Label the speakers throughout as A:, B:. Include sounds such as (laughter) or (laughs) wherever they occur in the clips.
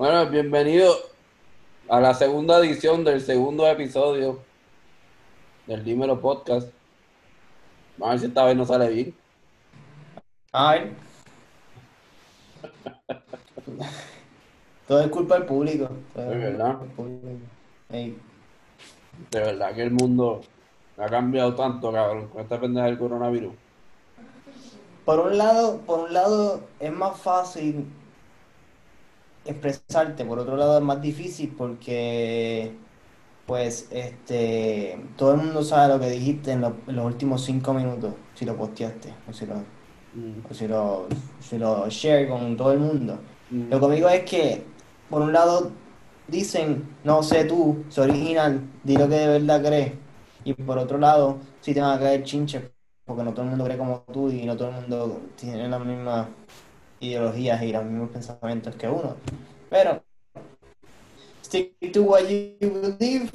A: Bueno, bienvenido a la segunda edición del segundo episodio del Dímelo Podcast. Vamos a ver si esta vez no sale bien.
B: Ay. Todo es culpa del público. Todo
A: es verdad.
B: público.
A: De verdad que el mundo ha cambiado tanto, cabrón, con esta pendeja del coronavirus.
B: Por un lado, por un lado es más fácil expresarte, por otro lado es más difícil porque pues este todo el mundo sabe lo que dijiste en, lo- en los últimos cinco minutos, si lo posteaste, o si lo,
A: Mm,
B: o si lo, si lo share con todo el mundo.
A: mm.
B: Lo que digo es que, por un lado, dicen, no sé tú, soy original, di lo que de verdad crees. Y por otro lado, sí te van a caer chinches, porque no todo el mundo cree como tú y no todo el mundo tiene las mismas ideologías y los mismos pensamientos que uno. Pero, stick to what you believe.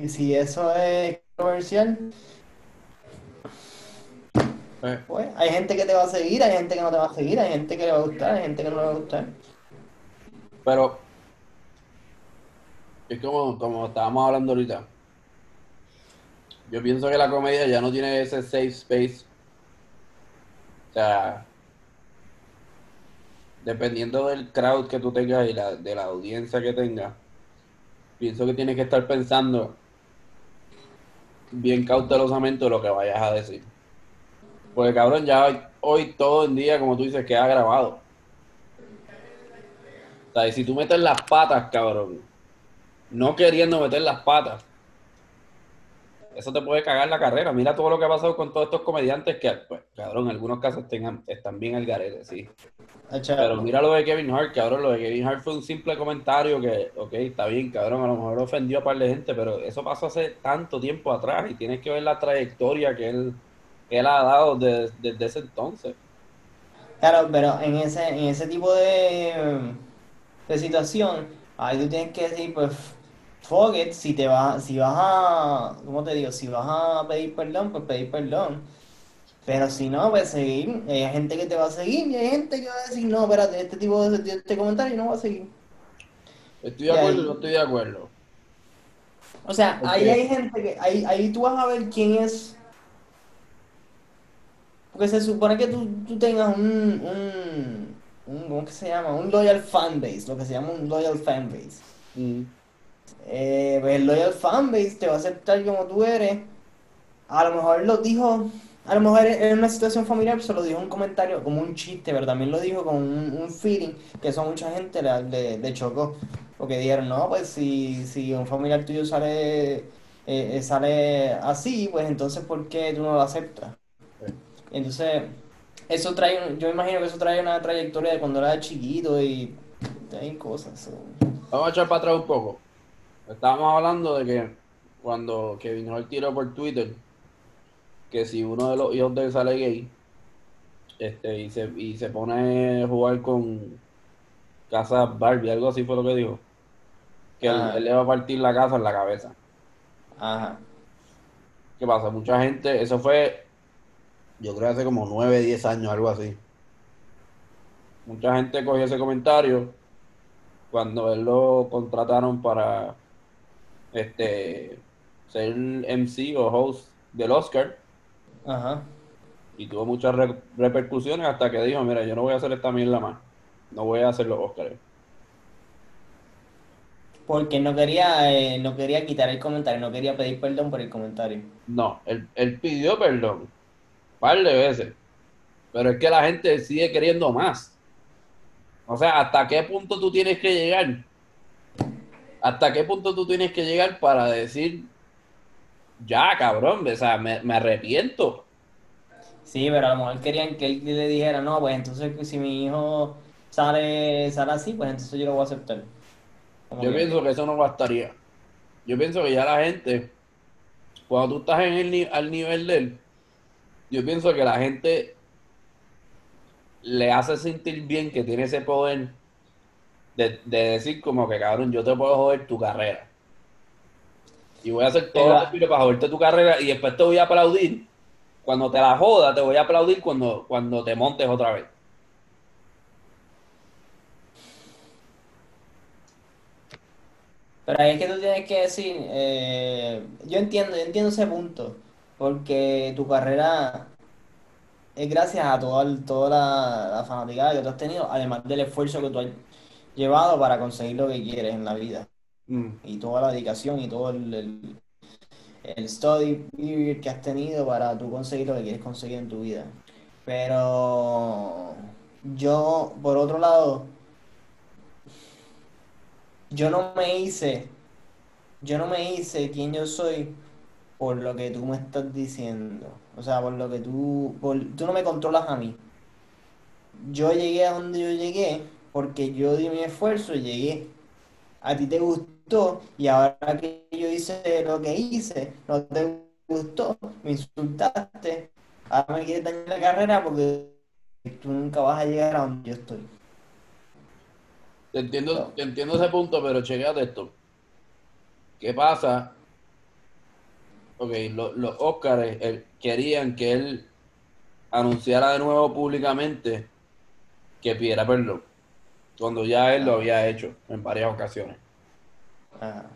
B: Y si eso es controversial,
A: Eh,
B: pues hay gente que te va a seguir, hay gente que no te va a seguir, hay gente que le va a gustar, hay gente que no le va a gustar.
A: Pero es como, como estábamos hablando ahorita. Yo pienso que la comedia ya no tiene ese safe space. O sea, dependiendo del crowd que tú tengas y la, de la audiencia que tengas, pienso que tienes que estar pensando bien cautelosamente lo que vayas a decir. Porque cabrón, ya hoy, todo el día, como tú dices, queda grabado. O sea, y si tú metes las patas, cabrón, no queriendo meter las patas, eso te puede cagar la carrera. Mira todo lo que ha pasado con todos estos comediantes que, pues, cabrón, en algunos casos tengan, están bien al garete, sí. Pero mira lo de Kevin Hart, cabrón, lo de Kevin Hart fue un simple comentario que, ok, está bien, cabrón, a lo mejor ofendió a par de gente, pero eso pasó hace tanto tiempo atrás y tienes que ver la trayectoria que él, que él ha dado de- desde ese entonces.
B: Claro, pero en ese, en ese tipo de, de situación, ahí tú tienes que decir, pues, fuck it, si te vas, si vas a, ¿cómo te digo? Si vas a pedir perdón, pues pedir perdón. Pero si no, pues seguir, hay gente que te va a seguir y hay gente que va a decir, no, espérate, este tipo de, este comentario no va a seguir.
A: Estoy de
B: Y
A: acuerdo,
B: ahí-
A: no estoy de acuerdo.
B: O sea, ahí hay gente que, ahí, ahí tú vas a ver quién es. Porque se supone que tú, tú tengas un, un, un, ¿cómo que se llama? Un loyal fanbase, lo que se llama un loyal fanbase.
A: Mm.
B: Eh, pues el loyal fanbase te va a aceptar como tú eres. A lo mejor lo dijo, a lo mejor en una situación familiar se lo dijo un comentario como un chiste, pero también lo dijo con un, feeling que eso a mucha gente le, le- le chocó. Porque dijeron, no, pues si, si un familiar tuyo sale, eh, eh, sale así, pues entonces ¿por qué tú no lo aceptas? Entonces, eso trae, yo imagino que eso trae una trayectoria de cuando era chiquito y hay cosas.
A: Vamos a echar para atrás un poco. Estábamos hablando de que cuando Kevin Hart tiró por Twitter que si uno de los hijos de él sale gay este, y, se, y se pone a jugar con casa Barbie, algo así fue lo que dijo. Que él, él le va a partir la casa en la cabeza.
B: Ajá.
A: ¿Qué pasa? Mucha gente, eso fue, yo creo hace como 9, 10 años, algo así. Mucha gente cogió ese comentario cuando él lo contrataron para este ser MC o host del Oscar
B: Ajá.
A: y tuvo muchas re- repercusiones hasta que dijo, mira, yo no voy a hacer esta mierda más, no voy a hacer los Oscars.
B: Porque no quería, eh, no quería quitar el comentario, no quería pedir perdón por el comentario.
A: No, él, él pidió perdón un par de veces, pero es que la gente sigue queriendo más. O sea, ¿hasta qué punto tú tienes que llegar? ¿Hasta qué punto tú tienes que llegar para decir, ya, cabrón, o sea, me, me arrepiento?
B: Sí, pero a lo mejor querían que él le dijera, no, pues entonces si mi hijo sale, sale así, pues entonces yo lo voy a aceptar. Como
A: Yo
B: que-
A: pienso que eso no bastaría. Yo pienso que ya la gente, cuando tú estás en el, al nivel de él, yo pienso que la gente le hace sentir bien que tiene ese poder de, de decir como que cabrón, yo te puedo joder tu carrera. Y voy a hacer todo lo posible para joderte tu carrera y después te voy a aplaudir. Cuando te la joda, te voy a aplaudir cuando, cuando te montes otra vez.
B: Pero ahí es que tú tienes que decir, eh, yo entiendo, yo entiendo ese punto, porque tu carrera es gracias a toda, toda la, la fanaticada que tú has tenido, además del esfuerzo que tú has llevado para conseguir lo que quieres en la vida,
A: Mm.
B: y toda la dedicación y todo el, el, el study period que has tenido para tú conseguir lo que quieres conseguir en tu vida. Pero yo, por otro lado, yo no me hice, yo no me hice quien yo soy por lo que tú me estás diciendo. O sea, por lo que tú, por, tú no me controlas a mí. Yo llegué a donde yo llegué porque yo di mi esfuerzo y llegué. A ti te gustó y ahora que yo hice lo que hice, no te gustó, me insultaste, ahora me quieres dañar la carrera porque tú nunca vas a llegar a donde yo estoy.
A: Te entiendo, te entiendo ese punto, pero chequeate esto. ¿Qué pasa? Ok, lo- los Oscars eh, querían que él anunciara de nuevo públicamente que pidiera perdón, cuando ya él lo había hecho en varias ocasiones.
B: Ajá.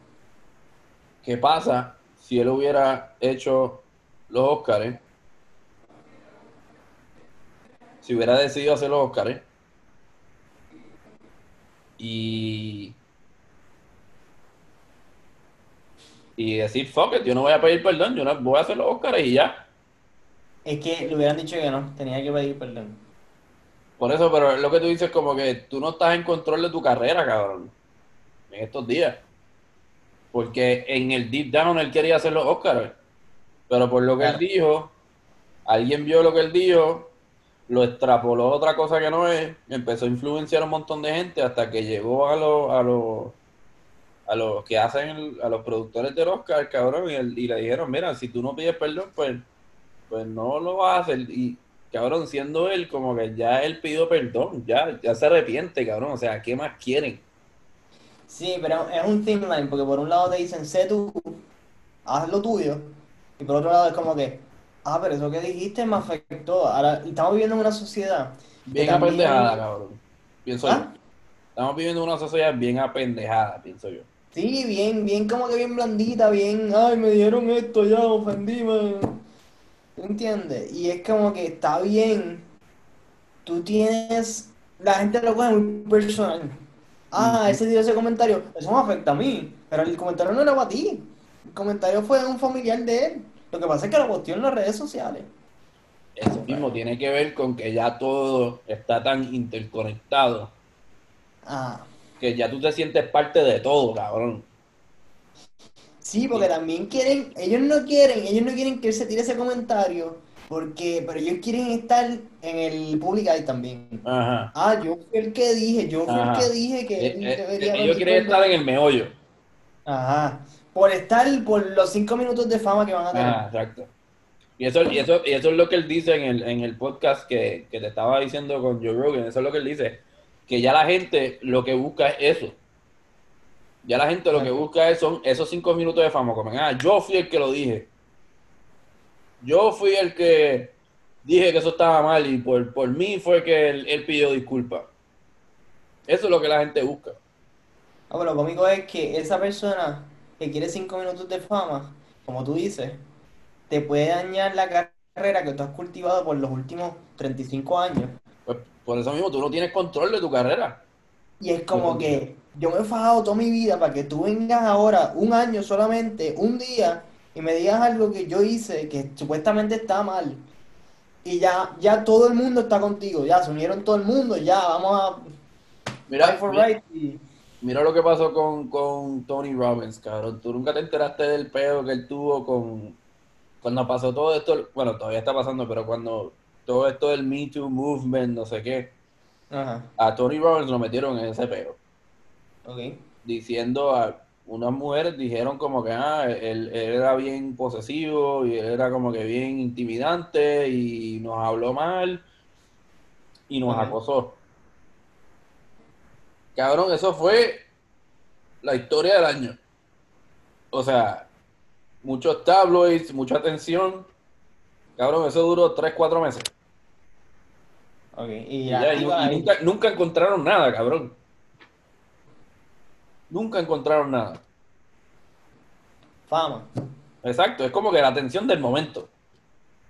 A: ¿Qué pasa si él hubiera hecho los Oscars? Si hubiera decidido hacer los Oscars y y decir fuck it, yo no voy a pedir perdón, yo no voy a hacer los Oscars y ya.
B: Es que le hubieran dicho que no, tenía que pedir perdón.
A: Por eso, pero lo que tú dices como que tú no estás en control de tu carrera, cabrón, en estos días. Porque en el deep down él quería hacer los Oscars. Pero por lo que él dijo, alguien vio lo que él dijo, lo extrapoló a otra cosa que no es, empezó a influenciar a un montón de gente hasta que llegó a los a los a los que hacen el- a los productores del Oscar, cabrón, y, el- y le dijeron, mira, si tú no pides perdón, pues, pues no lo vas a hacer. Y cabrón, siendo él como que ya él pidió perdón, ya, ya se arrepiente, cabrón. O sea, ¿qué más quieren?
B: Sí, pero es un thin line, porque por un lado te dicen, sé tú, haz lo tuyo, y por otro lado es como que, ah, pero eso que dijiste me afectó. Ahora, estamos viviendo en una sociedad
A: Bien
B: también-
A: apendejada, cabrón. Pienso
B: ¿Ah?
A: yo. Estamos viviendo una sociedad bien apendejada, pienso yo.
B: Sí, bien, bien como que bien blandita, bien, ay, me dijeron esto, ya, ofendí. ¿Tú entiendes? Y es como que está bien, tú tienes, la gente lo coge muy personal. Ah, ese dio ese comentario, eso me afecta a mí, pero el comentario no era para ti, el comentario fue de un familiar de él. Lo que pasa es que lo posteó en las redes sociales.
A: Eso mismo tiene que ver con que ya todo está tan interconectado
B: Ah,
A: que ya tú te sientes parte de todo, cabrón.
B: Sí, porque también quieren, ellos no quieren, ellos no quieren que él se tire ese comentario, porque, pero ellos quieren estar en el public eye también.
A: Ajá.
B: Ah, yo fui el que dije, yo fui
A: Ajá.
B: el que dije que
A: Eh,
B: él
A: eh,
B: debería
A: ellos
B: pedir
A: quieren estar en el meollo.
B: Ajá. Por estar, por los cinco minutos de fama que van a tener.
A: Ajá, exacto. Y eso, y eso, y eso es lo que él dice en el, en el podcast que, que te estaba diciendo con Joe Rogan. Eso es lo que él dice. Que ya la gente lo que busca es eso. Ya la gente lo que busca es, son esos cinco minutos de fama. Como, ah, yo fui el que lo dije. Yo fui el que dije que eso estaba mal y por, por mí fue que él, él pidió disculpas. Eso es lo que la gente busca.
B: Ah, pero lo cómico es que esa persona que quiere cinco minutos de fama, como tú dices, te puede dañar la carrera que tú has cultivado por los últimos 35 años.
A: Pues por eso mismo tú no tienes control de tu carrera.
B: Y es como que yo me he fajado toda mi vida para que tú vengas ahora, un año solamente, un día, y me digas algo que yo hice que supuestamente está mal. Y ya, ya todo el mundo está contigo, ya se unieron todo el mundo, ya vamos a
A: Mira,
B: for
A: mira-
B: right. y-
A: Mira lo que pasó con, con Tony Robbins, cabrón. Tú nunca te enteraste del pedo que él tuvo con. Cuando pasó todo esto. Bueno, todavía está pasando, pero cuando todo esto del Me Too Movement, no sé qué.
B: Ajá,
A: A Tony Robbins lo metieron en ese pedo.
B: Ok.
A: Diciendo a. Unas mujeres dijeron como que ah, él, él era bien posesivo y él era como que bien intimidante y nos habló mal y nos acosó. Cabrón, eso fue la historia del año. O sea, muchos tabloids, mucha atención. Cabrón, eso duró 3, 4 meses.
B: Ok, y ya,
A: y y nunca, nunca encontraron nada, cabrón. Nunca encontraron nada.
B: fama.
A: Exacto, es como que la atención del momento.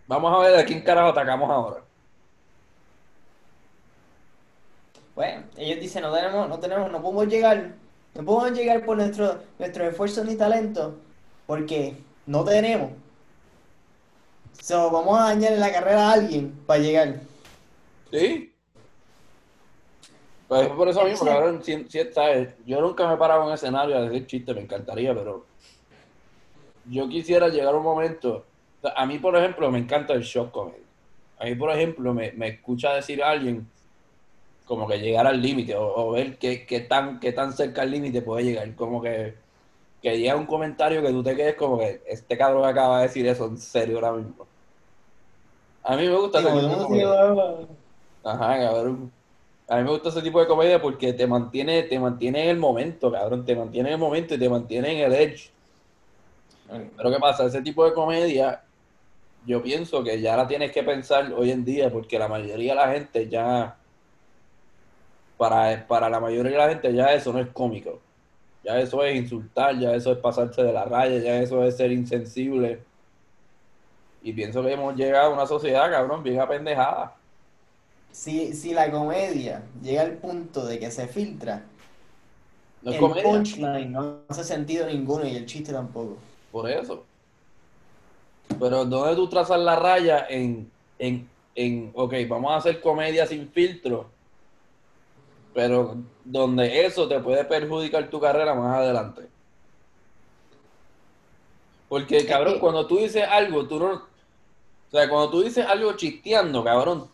A: Vamos a ver de quién carajo atacamos ahora.
B: Bueno, ellos dicen, no tenemos, no tenemos, no podemos llegar, no podemos llegar por nuestro, nuestros esfuerzos ni talento, porque no tenemos. So, vamos a dañar la carrera a alguien para llegar.
A: Sí. Pues por eso mismo,
B: Sí.
A: cabrón, si, si- yo nunca me he parado en un escenario a decir chiste, me encantaría, pero yo quisiera llegar a un momento. a mí, por ejemplo, me encanta el shock comedy. A mí, por ejemplo, me, me escucha decir a alguien como que llegar al límite o, o ver qué, qué tan, qué tan cerca al límite puede llegar. Como que, que llega un comentario que tú te quedes como que este cabrón acaba de decir eso en serio ahora mismo. A mí me gusta
B: sido-
A: Ajá, cabrón. A mí me gusta ese tipo de comedia porque te mantiene, te mantiene en el momento, cabrón. Te mantiene en el momento y te mantiene en el edge. Pero ¿qué pasa? Ese tipo de comedia, yo pienso que ya la tienes que pensar hoy en día porque la mayoría de la gente ya, para, para la mayoría de la gente ya eso no es cómico. Ya eso es insultar, ya eso es pasarse de la raya, ya eso es ser insensible. Y pienso que hemos llegado a una sociedad, cabrón, bien apendejada.
B: Si, si la comedia llega al punto de que se filtra,
A: No es
B: el
A: comedia.
B: punchline no hace sentido ninguno y el chiste tampoco.
A: Por eso. Pero ¿dónde tú trazas la raya en, en, en, ok, vamos a hacer comedia sin filtro, pero donde eso te puede perjudicar tu carrera más adelante? Porque, cabrón, cuando tú dices algo, tú no... O sea, cuando tú dices algo chisteando, cabrón,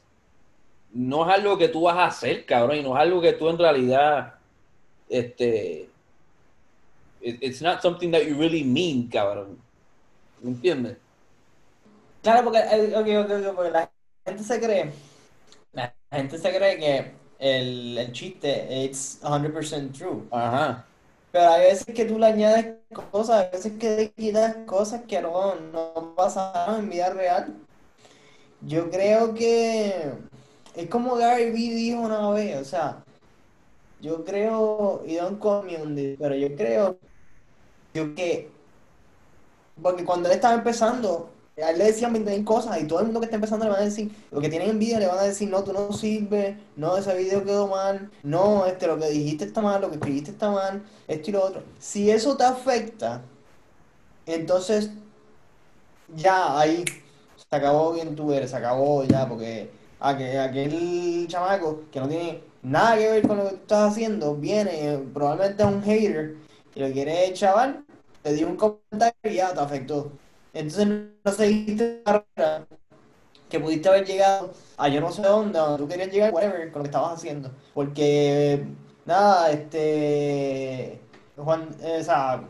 A: no es algo que tú vas a hacer, cabrón, y no es algo que tú en realidad, este... it- It's not something that you really mean, cabrón. ¿Me entiendes?
B: Claro, porque, eh, ok, ok, ok, porque la gente se cree, la gente se cree que el, el chiste es 100% true.
A: Ajá.
B: Pero hay veces que tú le añades cosas, hay veces que le quitas cosas que no, no pasaron en vida real. Yo creo que es como Gary Vee dijo una vez, o sea, yo creo, y don't call me pero yo creo yo que, porque cuando él estaba empezando, a él le decían 20.000 cosas y todo el mundo que está empezando le van a decir, lo que tienen envidia le van a decir, no, tú no sirves, no, ese video quedó mal, no, este, lo que dijiste está mal, lo que escribiste está mal, esto y lo otro. Si eso te afecta, entonces ya ahí se acabó quien tú eres, se acabó ya, porque aquel, aquel chamaco que no tiene nada que ver con lo que tú estás haciendo, viene, probablemente es un hater y lo quiere chaval, te dio un comentario y ya te afectó. Entonces no seguiste la carrera que pudiste haber llegado a yo no sé dónde, donde tú querías llegar, whatever, con lo que estabas haciendo. Porque, nada, este. Juan, eh, o sea,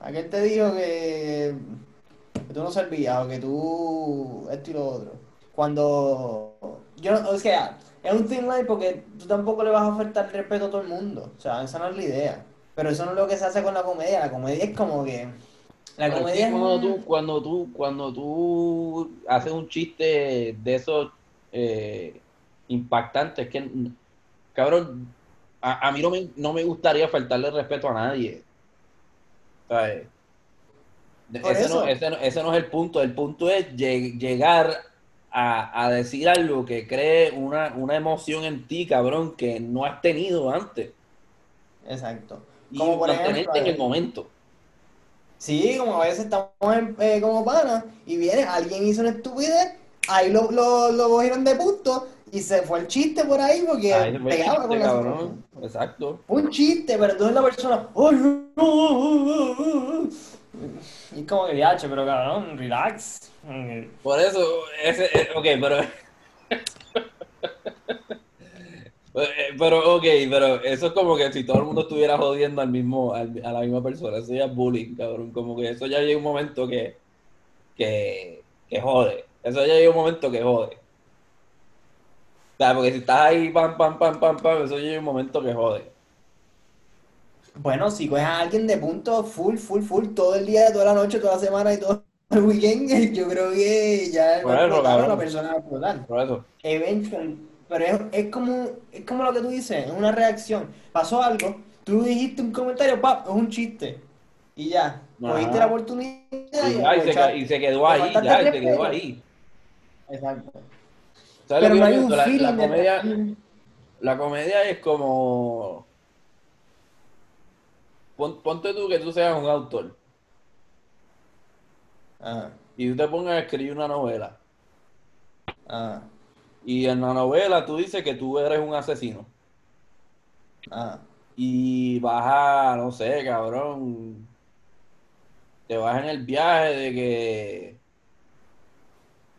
B: aquel te dijo que, que tú no servías o que tú. esto y lo otro. Cuando. Yo no, o sea, es un thing line porque tú tampoco le vas a ofertar respeto a todo el mundo. O sea, esa no es la idea. Pero eso no es lo que se hace con la comedia. La comedia es como que. La
A: Pero
B: comedia es
A: cuando tú, cuando tú, cuando tú haces un chiste de esos eh, impactantes, que cabrón, a, a mí no me, no me gustaría faltarle respeto a nadie. ¿Sabes? Ese, no, ese, no, ese no es el punto. El punto es lleg- llegar a, a decir algo que cree una, una emoción en ti, cabrón, que no has tenido antes.
B: Exacto.
A: Y
B: Como por
A: mantenerte
B: ejemplo,
A: en el momento.
B: Sí, como a veces estamos en- eh, como panas y viene, alguien hizo una estupidez, ahí lo, lo, lo cogieron de punto y se fue el chiste por ahí porque pegaba
A: chiste, cabrón. Exacto.
B: Fue un chiste, pero entonces la persona, ¡ay, no! Y como que, diache, pero cabrón, relax.
A: Por eso, ese, eh, ok, pero. Pero, ok, pero eso es como que si todo el mundo estuviera jodiendo al mismo, a la misma persona, eso ya es bullying, cabrón. Como que eso ya llega un momento que, que, que jode. Eso ya llega un momento que jode. O sea, porque si estás ahí, pam, pam, pam, pam, pam, eso llega un momento que jode.
B: Bueno, si coges a alguien de punto full, full, full, todo el día, toda la noche, toda la semana y todo (laughs) el weekend, (laughs) yo creo que ya
A: Por
B: a
A: eso,
B: la persona va.
A: Por eso.
B: Eventually, pero es, es como, es como lo que tú dices, es una reacción. Pasó algo, tú dijiste un comentario, pap, es un chiste. Y ya, cogiste la oportunidad
A: Y,
B: y,
A: ya, y se,
B: aprovechaste.
A: y se quedó ahí, ya, y se quedó ahí.
B: Exacto.
A: ¿Sabes
B: Pero
A: lo
B: no hay un?
A: La-
B: feeling
A: la comedia, La comedia es como. Pon- ponte tú que tú seas un autor
B: Ah,
A: y tú te pongas a escribir una novela.
B: ah,
A: Y en la novela tú dices que tú eres un asesino.
B: ah.
A: Y vas a, no sé, cabrón. Te vas en el viaje de que.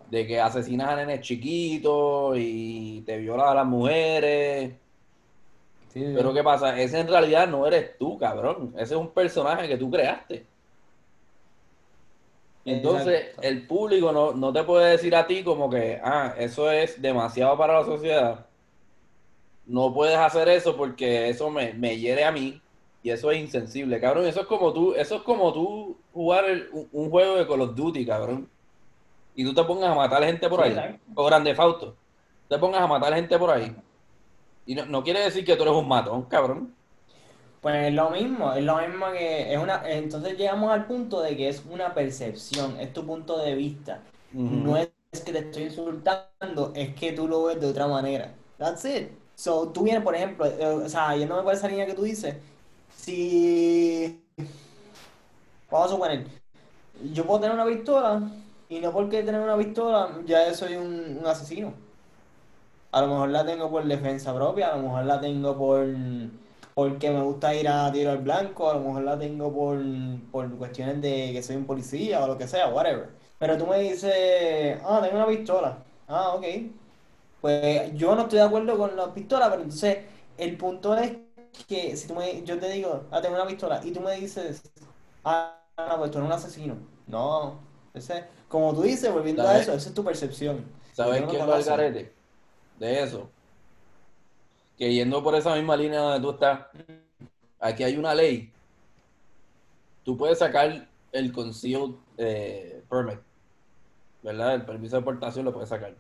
A: De que asesinas a nenes chiquitos y te violas a las mujeres.
B: Sí, sí.
A: Pero ¿qué pasa? Ese en realidad no eres tú, cabrón. Ese es un personaje que tú creaste. Entonces,
B: Exacto.
A: el público no, no te puede decir a ti como que, ah, eso es demasiado para la sociedad. No puedes hacer eso porque eso me, me hiere a mí y eso es insensible, cabrón. Eso es como tú, eso es como tú jugar el- un, juego de Call of Duty, cabrón. Y tú te pongas a matar gente por ahí. O Grande Fauto. Te pongas a matar gente por ahí. Y no, no quiere decir que tú eres un matón, cabrón.
B: Pues es lo mismo, es lo mismo que es una, entonces llegamos al punto de que es una percepción, es tu punto de vista. No es que te estoy insultando, es que tú lo ves de otra manera. That's it. So, tú vienes, por ejemplo, eh, o sea, yéndome por esa línea que tú dices, si vamos a suponer, yo puedo tener una pistola y no porque tener una pistola ya soy un, un asesino. A lo mejor la tengo por defensa propia, a lo mejor la tengo por porque me gusta ir a tiro al blanco, a lo mejor la tengo por, por cuestiones de que soy un policía o lo que sea, whatever. Pero tú me dices, ah, tengo una pistola. Ah, ok. Pues yo no estoy de acuerdo con la pistola, pero entonces el punto es que si tú me, yo te digo, ah, tengo una pistola, y tú me dices, ah, no, pues tú eres un asesino. No, ese, como tú dices, volviendo a eso, esa es tu percepción.
A: ¿Sabes
B: no
A: qué es lo? De eso. Que yendo por esa misma línea donde tú estás, aquí hay una ley. Tú puedes sacar el concealed eh, permit, ¿verdad? El permiso de portación lo puedes sacar.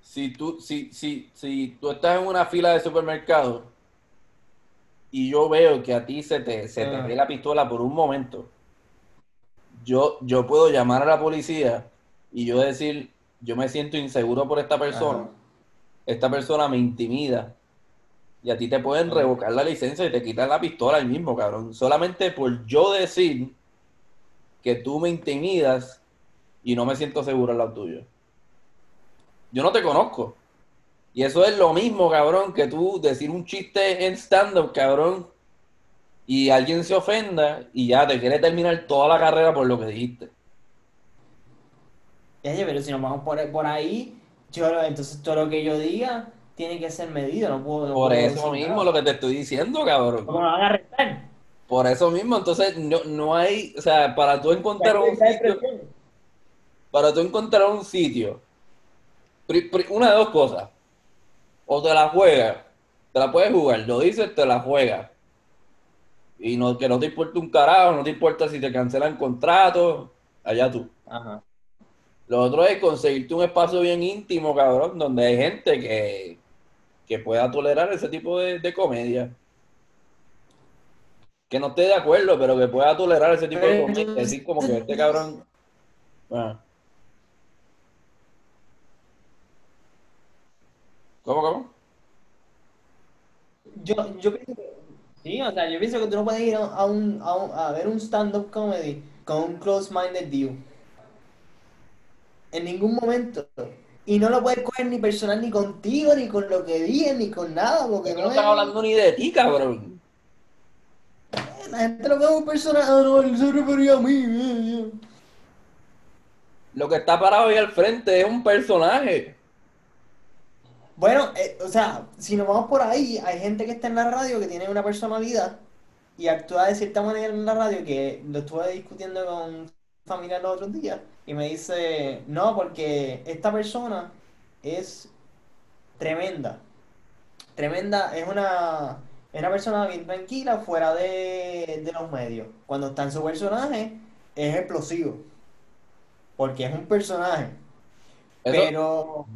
A: Si tú, si, si, si tú estás en una fila de supermercado y yo veo que a ti se te, se te
B: Ah.
A: ve la pistola por un momento, yo, yo puedo llamar a la policía y yo decir, yo me siento inseguro por esta persona,
B: Ajá.
A: esta persona me intimida y a ti te pueden revocar la licencia y te quitan la pistola ahí mismo, cabrón. Solamente por yo decir que tú me intimidas y no me siento seguro al lado tuyo. Yo no te conozco. Y eso es lo mismo, cabrón, que tú decir un chiste en stand-up, cabrón, y alguien se ofenda y ya te quiere terminar toda la carrera por lo que dijiste.
B: Oye, pero si nos vamos por, por ahí, yo, entonces todo lo que yo diga tiene que ser medido, no puedo... no
A: Por
B: puedo
A: eso mismo
B: nada.
A: lo que te estoy diciendo, cabrón.
B: ¿Cómo me van a arrestar?
A: Por eso mismo, entonces no, no hay, o sea, para tú encontrar un sitio, para tú encontrar un sitio, una de dos cosas, o te la juegas, te la puedes jugar, lo dices, te la juegas, y no, que no te importa un carajo, no te importa si te cancelan contrato, allá tú.
B: Ajá.
A: Lo otro es conseguirte un espacio bien íntimo, cabrón, donde hay gente que, que pueda tolerar ese tipo de, de comedia. Que no esté de acuerdo, pero que pueda tolerar ese tipo de
B: Pero
A: comedia.
B: entonces-
A: Decir como que este cabrón. Ah. ¿Cómo, cómo?
B: Yo, yo pienso que, sí, o sea, yo pienso que tú no puedes ir a, a un, a, un- a ver un stand-up comedy con un close-minded view. En ningún momento. Y no lo puedes coger ni personal ni contigo, ni con lo que digan, ni con nada, porque no
A: no
B: es...
A: están hablando ni de ti, cabrón.
B: La gente lo ve como un personaje, ah, no, él se refería a mí.
A: Lo que está parado ahí al frente es un personaje.
B: Bueno, eh, o sea, si nos vamos por ahí, hay gente que está en la radio que tiene una personalidad y actúa de cierta manera en la radio que lo estuve discutiendo con un familiar los otros días y me dice, no, porque esta persona es tremenda. Tremenda, es una, es una persona bien tranquila fuera de, de los medios. Cuando está en su personaje, es explosivo. Porque es un personaje.
A: Eso-
B: Pero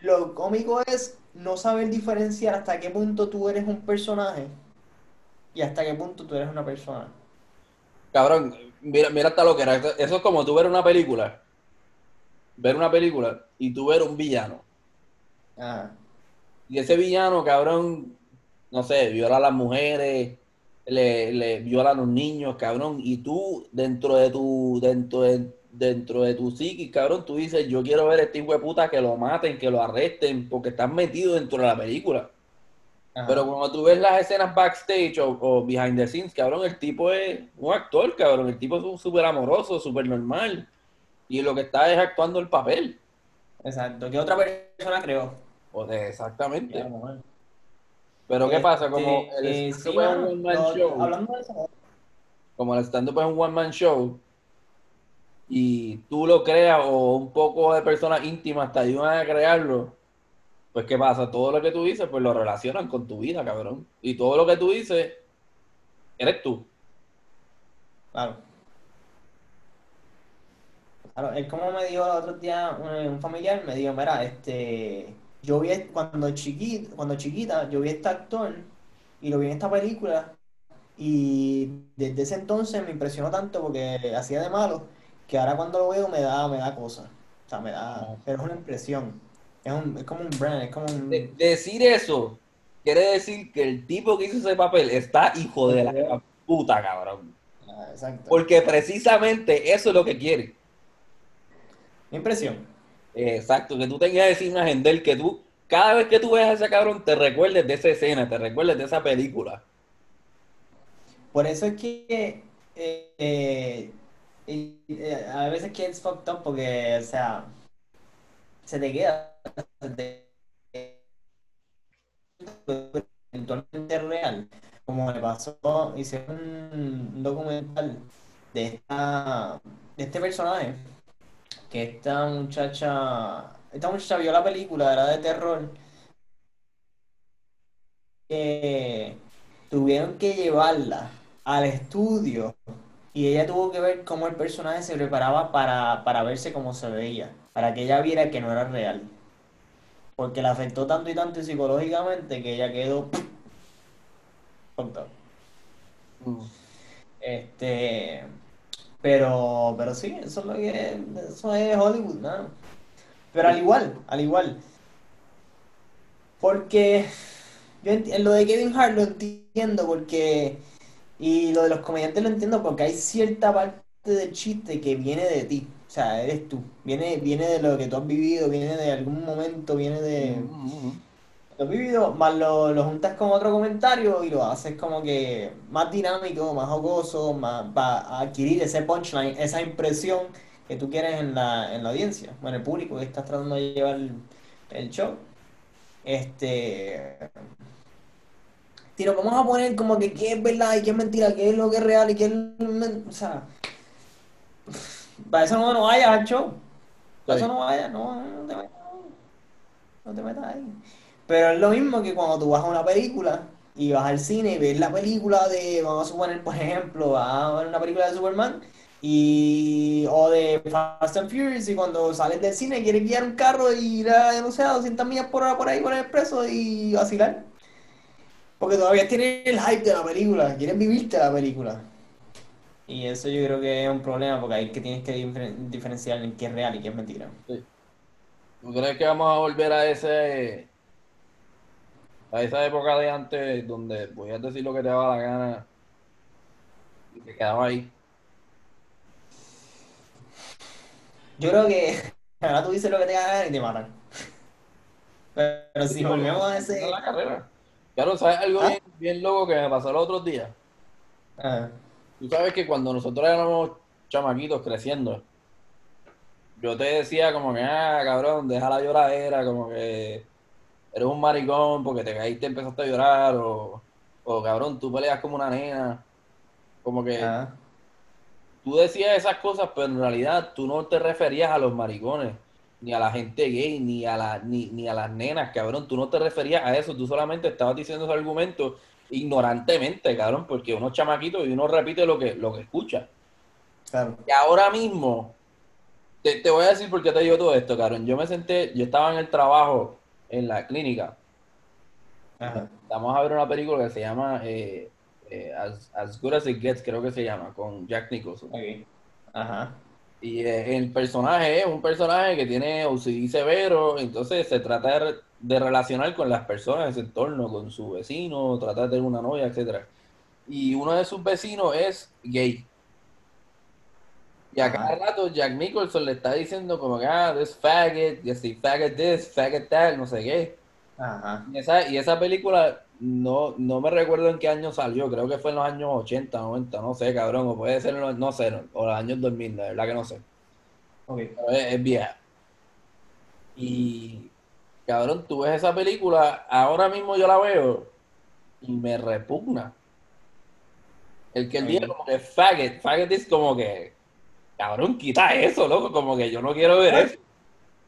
B: lo cómico es no saber diferenciar hasta qué punto tú eres un personaje y hasta qué punto tú eres una persona.
A: Cabrón, mira, mira hasta lo que era. Eso es como tú ver una película. Ver una película y tú ver un villano.
B: Ajá.
A: Y ese villano, cabrón, no sé, viola a las mujeres, le, le viola a los niños, cabrón. Y tú, dentro de tu, dentro de, dentro de tu psiquis, cabrón, tú dices, yo quiero ver a este hijo de puta que lo maten, que lo arresten, porque están metidos dentro de la película.
B: Ajá.
A: Pero cuando tú ves las escenas backstage o, o behind the scenes, cabrón, el tipo es un actor, cabrón. El tipo es súper amoroso, súper normal. Y lo que está es actuando el papel.
B: Exacto. ¿Qué otra persona creó?
A: Sea, exactamente. Pero ¿qué pasa? Como
B: Este,
A: el
B: eh,
A: stand-up
B: sí,
A: es un
B: mano,
A: one man
B: lo-
A: show.
B: Hablando de eso,
A: Como el stand-up es un one man show. Y tú lo creas o un poco de personas íntimas te ayudan a crearlo. Pues ¿qué pasa? Todo lo que tú dices, pues lo relacionan con tu vida, cabrón. Y todo lo que tú dices, eres tú.
B: Claro. Claro, es como me dijo el otro día un, un familiar, me dijo, mira, este, yo vi cuando chiquita, cuando chiquita, yo vi este actor y lo vi en esta película y desde ese entonces me impresionó tanto porque hacía de malo que ahora cuando lo veo me da, me da cosa. O sea, me da, pero es una impresión. Es un, es como un brand, es como un...
A: De- decir eso quiere decir que el tipo que hizo ese papel está hijo de la puta, cabrón.
B: Ah, exacto.
A: Porque precisamente eso es lo que quiere.
B: Impresión.
A: Exacto, que tú tengas esa imagen de él, que tú, cada vez que tú veas a ese cabrón, te recuerdes de esa escena, te recuerdes de esa película.
B: Por eso es que eh, eh, eh, a veces que es fucked up porque, o sea, se te queda, te eventualmente real. Como me pasó, hice un documental de esta, de este personaje, que esta muchacha, esta muchacha vio la película, era de terror, tuvieron que llevarla al estudio y ella tuvo que ver cómo el personaje se preparaba para, para verse como se veía, para que ella viera que no era real. Porque la afectó tanto y tanto psicológicamente que ella quedó up. Este, pero, pero sí, eso es lo que eso es Hollywood, ¿no? Pero al igual, al igual. Porque yo enti- lo de Kevin Hart lo entiendo porque y lo de los comediantes lo entiendo porque hay cierta parte del chiste que viene de ti, o sea, eres tú, viene viene de lo que tú has vivido, viene de algún momento, viene de lo has vivido, más lo, lo juntas con otro comentario y lo haces como que más dinámico, más jocoso, más para adquirir ese punchline, esa impresión que tú quieres en la, en la audiencia, bueno, el público que estás tratando de llevar el, el show. Este. Tiro, vamos a poner como que qué es verdad y qué es mentira, qué es lo que es real y qué es. O sea. Para eso no, no vayas al show. Para
A: Sí.
B: eso no vayas, no, no te metas ahí. No te metas ahí. Pero es lo mismo que cuando tú vas a una película y vas al cine y ves la película de, vamos a suponer, por ejemplo, vas a ver una película de Superman y o de Fast and Furious y cuando sales del cine quieres guiar un carro y ir a, no sé, a 200 millas por hora por ahí por el expreso y vacilar. Porque todavía tienes el hype de la película, quieres vivirte la película. Y eso yo creo que es un problema porque ahí que tienes que difer- diferenciar en qué es real y qué es mentira.
A: ¿Tú crees que vamos a volver a ese a esa época de antes donde podías decir lo que te daba la gana y te quedaba ahí?
B: Yo creo que (laughs) ahora tú dices lo que te hagan y te matan. (laughs) Pero si volvemos a ese...
A: es la carrera. Claro, ¿sabes algo
B: ¿Ah?
A: bien, bien loco que me pasó los otros días?
B: Ah,
A: Tú sabes que cuando nosotros éramos chamaquitos creciendo, yo te decía como que, ah, cabrón, deja la lloradera, como que eres un maricón porque te caíste y empezaste a llorar, o, o cabrón, tú peleas como una nena. Como que
B: ah,
A: tú decías esas cosas, pero en realidad tú no te referías a los maricones, ni a la gente gay, ni a, la, ni, ni a las nenas, cabrón. Tú no te referías a eso, tú solamente estabas diciendo ese argumento ignorantemente, cabrón, porque uno es chamaquito y uno repite lo que, lo que escucha.
B: claro.
A: Y ahora mismo, te, te voy a decir por qué te digo todo esto, cabrón. Yo me senté, yo estaba en el trabajo, en la clínica.
B: Ajá.
A: Vamos a ver una película que se llama eh, eh, as, as Good as It Gets, creo que se llama, con Jack Nicholson.
B: Ok. Ajá.
A: Y eh, el personaje es un personaje que tiene OCD severo, entonces se trata de, de relacionar con las personas en su entorno, con su vecino, tratar de tener una novia, etcétera. Y uno de sus vecinos es gay. Y a cada rato Jack Nicholson le está diciendo como que, ah, this faggot, y así, faggot this, faggot that, no sé qué.
B: Ajá.
A: Y esa, y esa película no, no me recuerdo en qué año salió, creo que fue en los años 80, 90, no sé, cabrón, o puede ser en los, no sé, no, o los años 2000, la verdad que no sé.
B: Ok.
A: Pero es, es vieja. Y, cabrón, tú ves esa película, ahora mismo yo la veo y me repugna. El que él diga como que faggot, faggot es como que, cabrón, quita eso, loco, como que yo no quiero ver eso.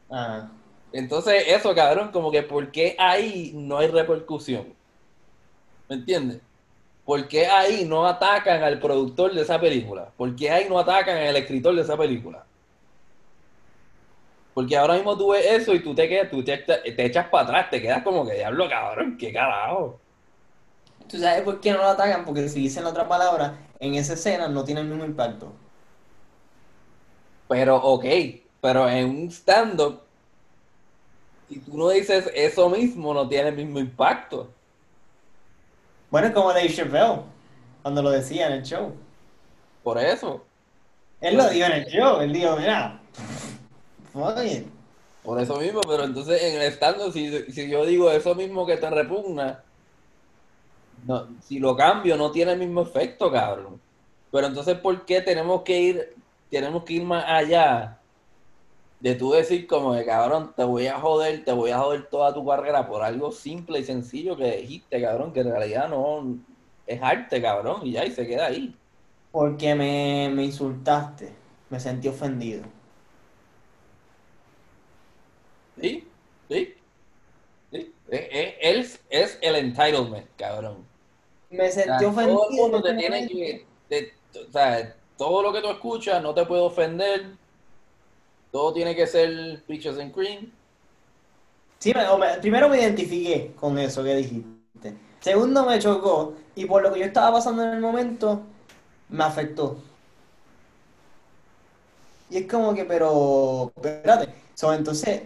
B: Ajá.
A: Entonces, eso, cabrón, como que ¿por qué ahí no hay repercusión? ¿Me entiendes? ¿Por qué ahí no atacan al productor de esa película? ¿Por qué ahí no atacan al escritor de esa película? Porque ahora mismo tú ves eso y tú te quedas, tú te, te echas para atrás, te quedas como que diablo, cabrón, qué carajo.
B: ¿Tú sabes por qué no lo atacan? Porque si dicen la otra palabra, en esa escena no tiene el mismo impacto.
A: Pero, ok, pero en un stand-up, si tú no dices eso mismo, no tiene el mismo impacto.
B: Bueno, es como Dave Chappelle, cuando lo decía en el show.
A: Por eso.
B: Él lo dijo en el show, él dijo, mira, it.
A: Por eso mismo, pero entonces en el stand si, si yo digo eso mismo que te repugna, no, si lo cambio no tiene el mismo efecto, cabrón. Pero entonces, ¿por qué tenemos que ir, tenemos que ir más allá de tú decir como de cabrón, te voy a joder, te voy a joder toda tu carrera por algo simple y sencillo que dijiste, cabrón, que en realidad no es arte, cabrón, y ya, y se queda ahí.
B: Porque me, me insultaste, me sentí ofendido.
A: Sí, sí, sí. Es, es, es el entitlement, cabrón.
B: Me
A: O sea,
B: sentí
A: todo el
B: ofendido.
A: mundo te tiene que, te- o sea, todo lo que tú escuchas no te puede ofender, todo tiene que ser peaches and cream.
B: Sí, me- primero me identifiqué con eso que dijiste. Segundo, me chocó. Y por lo que yo estaba pasando en el momento, me afectó. Y es como que, pero, espérate. So, entonces,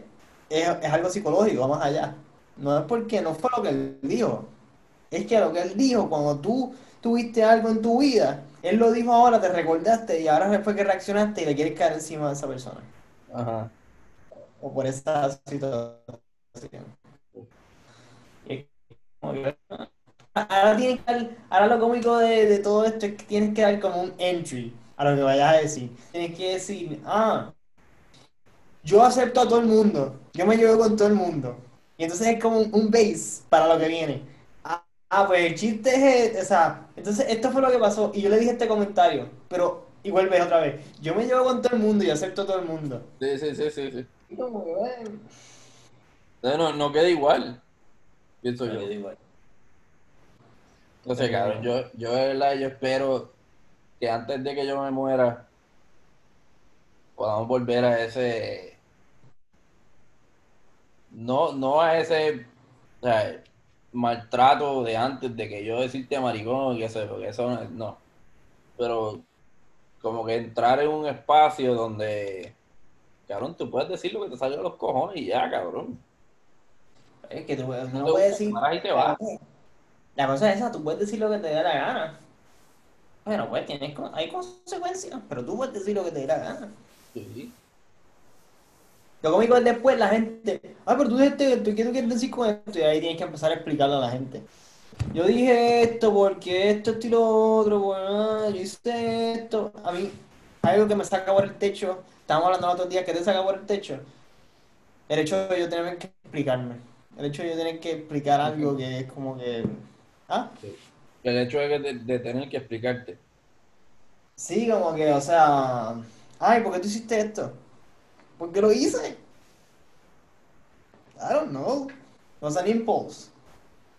B: es, es algo psicológico, vamos allá. No es porque no fue lo que él dijo. Es que lo que él dijo, cuando tú tuviste algo en tu vida, él lo dijo ahora, te recordaste y ahora fue que reaccionaste y le quieres caer encima de esa persona.
A: Ajá.
B: O por esa situación. Ahora, tienes que dar- ahora lo cómico de, de todo esto es que tienes que dar como un entry a lo que vayas a decir. Tienes que decir, ah, yo acepto a todo el mundo, yo me llevo con todo el mundo. Y entonces es como un, un base para lo que viene. Ah, ah, pues el chiste es, o sea, entonces esto fue lo que pasó y yo le dije este comentario, pero y vuelves otra vez. Yo me llevo con todo el mundo y acepto a todo el mundo.
A: Sí, sí, sí, sí, sí.
B: Y como que, bueno,
A: Entonces no, no queda igual, pienso
B: no
A: yo.
B: queda igual.
A: Entonces, cabrón, yo, yo de verdad, yo espero que antes de que yo me muera, podamos volver a ese, no, no a ese, o sea, maltrato de antes de que yo decirte maricón y eso, porque eso no, no. Pero como que entrar en un espacio donde, cabrón, tú puedes decir lo que te salió de los cojones y ya, cabrón.
B: Es que tú
A: No
B: no
A: te
B: puede
A: gusta,
B: decir.
A: ahí te vas.
B: La cosa es esa, tú puedes decir lo que te dé la gana. Bueno, pues tienes, hay consecuencias, pero tú puedes decir lo que te dé la gana.
A: Sí.
B: Lo cómico es después la gente, ay, pero tú dijiste esto, ¿qué tú quieres decir con esto? Y ahí tienes que empezar a explicarle a la gente. Yo dije esto porque esto, esto y lo otro, bueno, yo hice esto. A mí, algo que me saca por el techo, estábamos hablando el otro día, que te saca por el techo. El hecho de yo tener que explicarme. El hecho de yo tener que explicar algo que es como que. ¿Ah?
A: El hecho de, de, de tener que explicarte.
B: Sí, como que, o sea. Ay, ¿por qué tú hiciste esto? ¿Por qué lo hice? I don't know. No an impulse.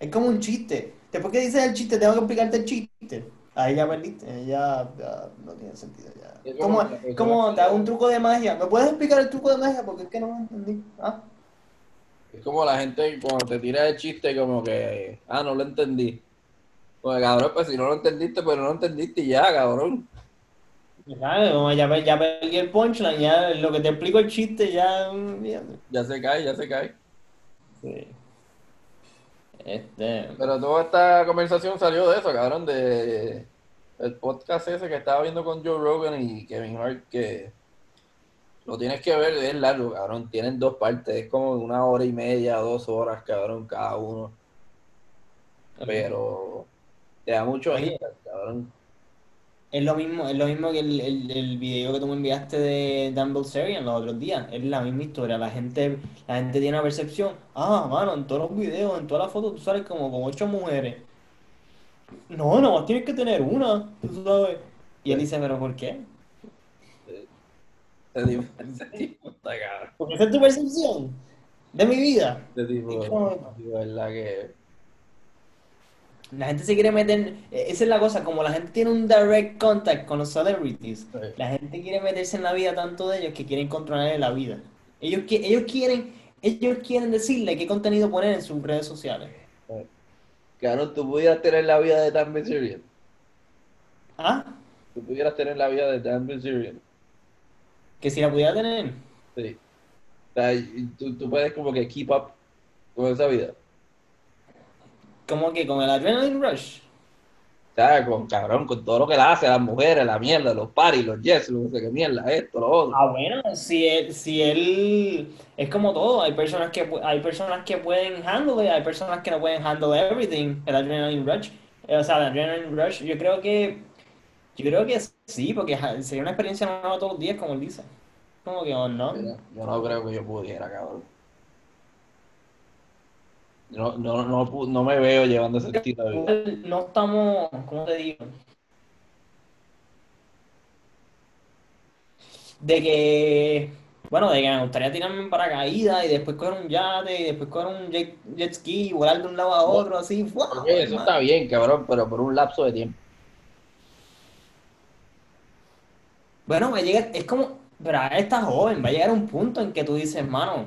B: Es como un chiste. Después que dices el chiste, tengo que explicarte el chiste. Ahí ya perdiste. ahí Ya, ya no tiene sentido. Ya.
A: Es es
B: como
A: como-
B: te hago un truco de magia. ¿Me puedes explicar el truco de magia? Porque es que no me entendí. ¿Ah?
A: Es como la gente cuando te tira el chiste como que, ah, no lo entendí. Pues cabrón, pues si no lo entendiste, pues no lo entendiste y ya, cabrón.
B: Como ya, ya perdí el punchline, ya lo que te explico el chiste, ya.
A: Ya se cae, ya se cae.
B: Sí. Este.
A: Pero toda esta conversación salió de eso, cabrón, de el podcast ese que estaba viendo con Joe Rogan y Kevin Hart, que lo tienes que ver, es largo, cabrón. Tienen dos partes, es como una hora y media, dos horas, cabrón, cada uno. Pero te da mucho insight, cabrón.
B: Es lo mismo, es lo mismo que el, el, el video que tú me enviaste de Dan Bilzerian los otros días. Es la misma historia. La gente, la gente tiene una percepción. Ah, mano, en todos los videos, en todas las fotos, tú sales como con ocho mujeres. No, no, tienes que tener una, tú sabes. Y él dice, ¿pero por qué? (laughs)
A: Ese tipo, (laughs) está cabrón.
B: Porque esa es tu percepción de mi vida.
A: Ese tipo, tipo, verdad que.
B: La gente se quiere meter, eh, esa es la cosa, como la gente tiene un direct contact con los celebrities,
A: Sí.
B: la gente quiere meterse en la vida tanto de ellos que quieren controlar la vida. Ellos, ellos quieren, ellos quieren decirle qué contenido poner en sus redes sociales.
A: Cabrón, tú pudieras tener la vida de Dan Bilzerian.
B: ¿Ah?
A: Tú pudieras tener la vida de Dan Bilzerian.
B: Que si la pudiera tener.
A: Sí. O sea, tú, tú puedes como que keep up con esa vida.
B: Como que con el adrenaline rush.
A: O sea, con cabrón, con todo lo que le hace a las mujeres, la mierda, los paris, los yes, lo no sé qué mierda, esto, lo otro.
B: Ah, bueno, si él, si él, es como todo, hay personas que, hay personas que pueden handle it, hay personas que no pueden handle everything, el adrenaline rush, Eh, o sea, el adrenaline rush, yo creo que, yo creo que sí, porque sería una experiencia nueva todos los días, como él dice, como que, oh, no,
A: Yo no creo que yo pudiera, cabrón. No, no, no, no me veo llevando ese estilo de vida.
B: No estamos, ¿cómo te digo? De que, bueno, de que me gustaría tirarme en paracaídas y después coger un yate y después coger un jet, jet ski y volar de un lado a otro, así,
A: eso está bien, cabrón, pero por un lapso de tiempo.
B: Bueno, va a llegar, es como, pero estás joven, va a llegar un punto en que tú dices, mano,